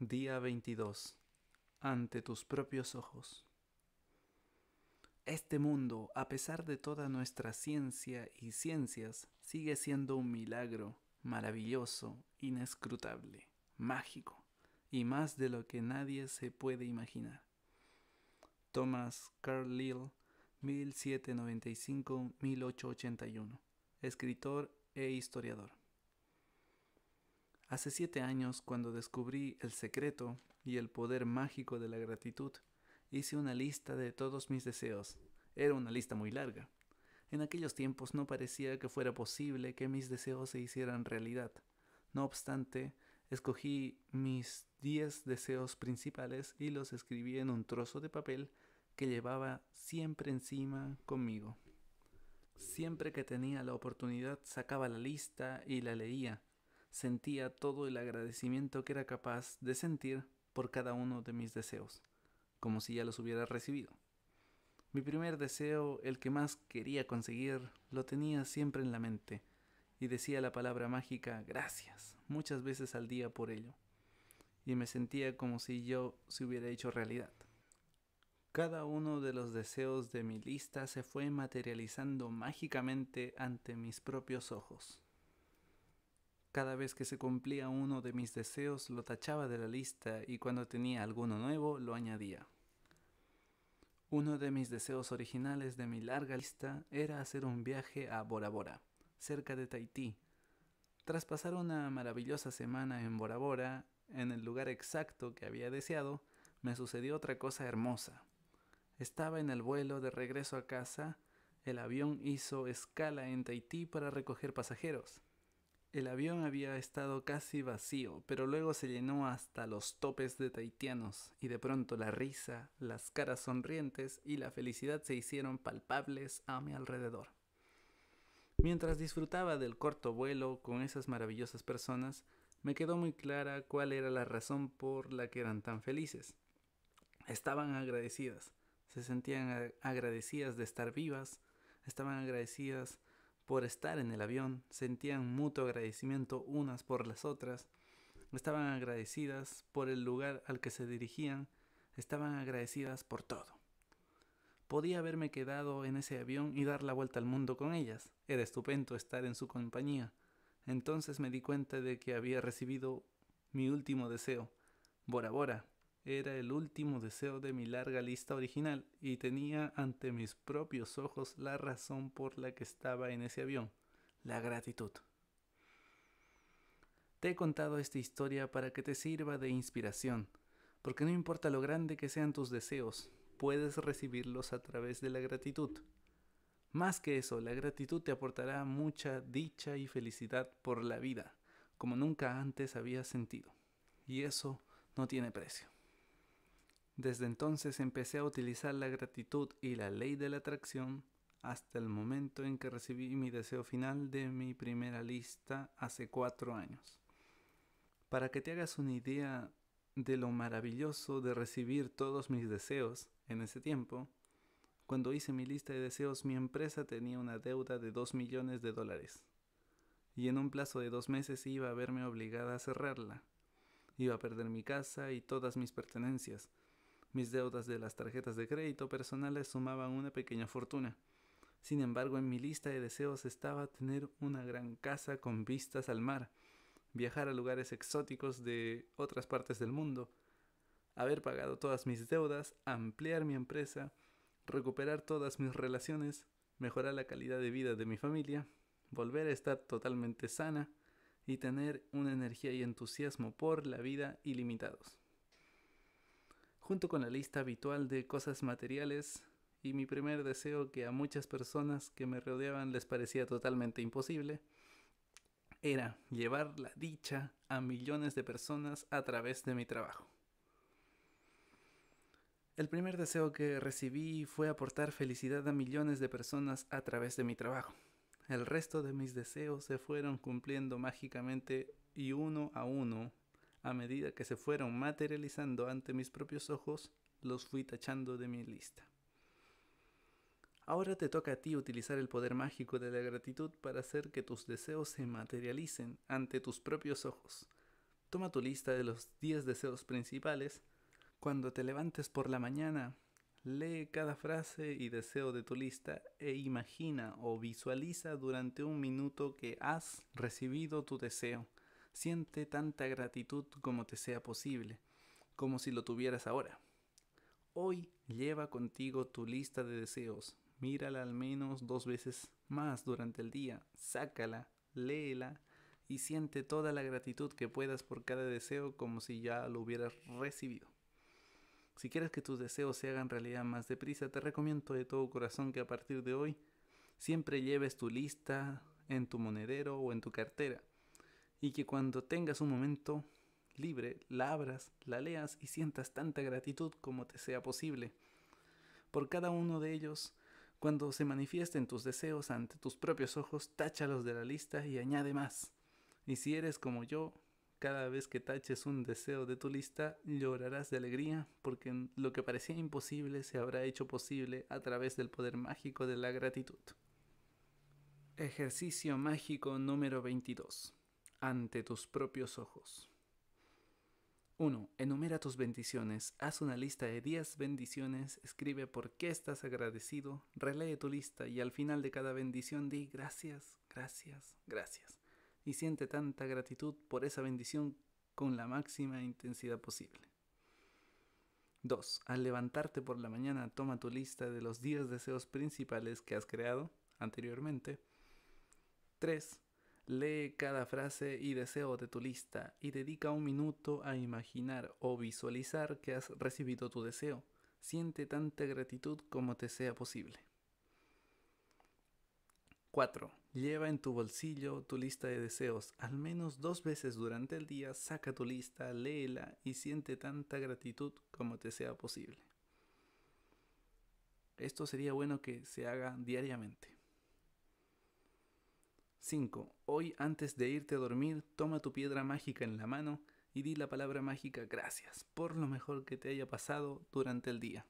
Día 22. Ante tus propios ojos. Este mundo, a pesar de toda nuestra ciencia y ciencias, sigue siendo un milagro, maravilloso, inescrutable, mágico, y más de lo que nadie se puede imaginar. Thomas Carlyle, 1795-1881, escritor e historiador. Hace siete años, cuando descubrí el secreto y el poder mágico de la gratitud, hice una lista de todos mis deseos. Era una lista muy larga. En aquellos tiempos no parecía que fuera posible que mis deseos se hicieran realidad. No obstante, escogí mis diez deseos principales y los escribí en un trozo de papel que llevaba siempre encima conmigo. Siempre que tenía la oportunidad sacaba la lista y la leía sentía todo el agradecimiento que era capaz de sentir por cada uno de mis deseos, como si ya los hubiera recibido. Mi primer deseo, el que más quería conseguir, lo tenía siempre en la mente, y decía la palabra mágica gracias muchas veces al día por ello, y me sentía como si yo se hubiera hecho realidad. Cada uno de los deseos de mi lista se fue materializando mágicamente ante mis propios ojos. Cada vez que se cumplía uno de mis deseos lo tachaba de la lista y cuando tenía alguno nuevo lo añadía. Uno de mis deseos originales de mi larga lista era hacer un viaje a Bora Bora, cerca de Tahití. Tras pasar una maravillosa semana en Bora Bora, en el lugar exacto que había deseado, me sucedió otra cosa hermosa. Estaba en el vuelo de regreso a casa, el avión hizo escala en Tahití para recoger pasajeros. El avión había estado casi vacío, pero luego se llenó hasta los topes de tahitianos, y de pronto la risa, las caras sonrientes y la felicidad se hicieron palpables a mi alrededor. Mientras disfrutaba del corto vuelo con esas maravillosas personas, me quedó muy clara cuál era la razón por la que eran tan felices. Estaban agradecidas, se sentían agradecidas de estar vivas, estaban agradecidas por estar en el avión, sentían mutuo agradecimiento unas por las otras, estaban agradecidas por el lugar al que se dirigían, estaban agradecidas por todo. Podía haberme quedado en ese avión y dar la vuelta al mundo con ellas. Era estupendo estar en su compañía. Entonces me di cuenta de que había recibido mi último deseo. Bora Bora, era el último deseo de mi larga lista original y tenía ante mis propios ojos la razón por la que estaba en ese avión, la gratitud. Te he contado esta historia para que te sirva de inspiración, porque no importa lo grande que sean tus deseos, puedes recibirlos a través de la gratitud. Más que eso, la gratitud te aportará mucha dicha y felicidad por la vida, como nunca antes habías sentido. Y eso no tiene precio. Desde entonces empecé a utilizar la gratitud y la ley de la atracción hasta el momento en que recibí mi deseo final de mi primera lista hace cuatro años. Para que te hagas una idea de lo maravilloso de recibir todos mis deseos en ese tiempo, cuando hice mi lista de deseos mi empresa tenía una deuda de dos millones de dólares y en un plazo de dos meses iba a verme obligada a cerrarla. Iba a perder mi casa y todas mis pertenencias, mis deudas de las tarjetas de crédito personales sumaban una pequeña fortuna. Sin embargo, en mi lista de deseos estaba tener una gran casa con vistas al mar, viajar a lugares exóticos de otras partes del mundo, haber pagado todas mis deudas, ampliar mi empresa, recuperar todas mis relaciones, mejorar la calidad de vida de mi familia, volver a estar totalmente sana y tener una energía y entusiasmo por la vida ilimitados junto con la lista habitual de cosas materiales y mi primer deseo que a muchas personas que me rodeaban les parecía totalmente imposible, era llevar la dicha a millones de personas a través de mi trabajo. El primer deseo que recibí fue aportar felicidad a millones de personas a través de mi trabajo. El resto de mis deseos se fueron cumpliendo mágicamente y uno a uno a medida que se fueron materializando ante mis propios ojos, los fui tachando de mi lista. Ahora te toca a ti utilizar el poder mágico de la gratitud para hacer que tus deseos se materialicen ante tus propios ojos, Toma tu lista de los 10 deseos principales. Cuando te levantes por la mañana, lee cada frase y deseo de tu lista e imagina o visualiza durante un minuto que has recibido tu deseo. Siente tanta gratitud como te sea posible, como si lo tuvieras ahora. Hoy lleva contigo tu lista de deseos. Mírala al menos dos veces más durante el día. Sácala, léela y siente toda la gratitud que puedas por cada deseo como si ya lo hubieras recibido. Si quieres que tus deseos se hagan realidad más deprisa, te recomiendo de todo corazón que a partir de hoy siempre lleves tu lista en tu monedero o en tu cartera y que cuando tengas un momento libre la abras, la leas y sientas tanta gratitud como te sea posible. Por cada uno de ellos, cuando se manifiesten tus deseos ante tus propios ojos, táchalos de la lista y añade más. Y si eres como yo, cada vez que taches un deseo de tu lista, llorarás de alegría porque lo que parecía imposible se habrá hecho posible a través del poder mágico de la gratitud. Ejercicio mágico número 22. Ante tus propios ojos. 1. Enumera tus bendiciones. Haz una lista de 10 bendiciones. Escribe por qué estás agradecido. Relee tu lista y al final de cada bendición di gracias, gracias, gracias y siente tanta gratitud por esa bendición con la máxima intensidad posible. 2. Al levantarte por la mañana, toma tu lista de los 10 deseos principales que has creado anteriormente. 3. Lee cada frase y deseo de tu lista y dedica un minuto a imaginar o visualizar que has recibido tu deseo. Siente tanta gratitud como te sea posible. 4. Lleva en tu bolsillo tu lista de deseos. Al menos dos veces durante el día saca tu lista, léela y siente tanta gratitud como te sea posible. Esto sería bueno que se haga diariamente. 5. Hoy antes de irte a dormir, toma tu piedra mágica en la mano y di la palabra mágica gracias por lo mejor que te haya pasado durante el día.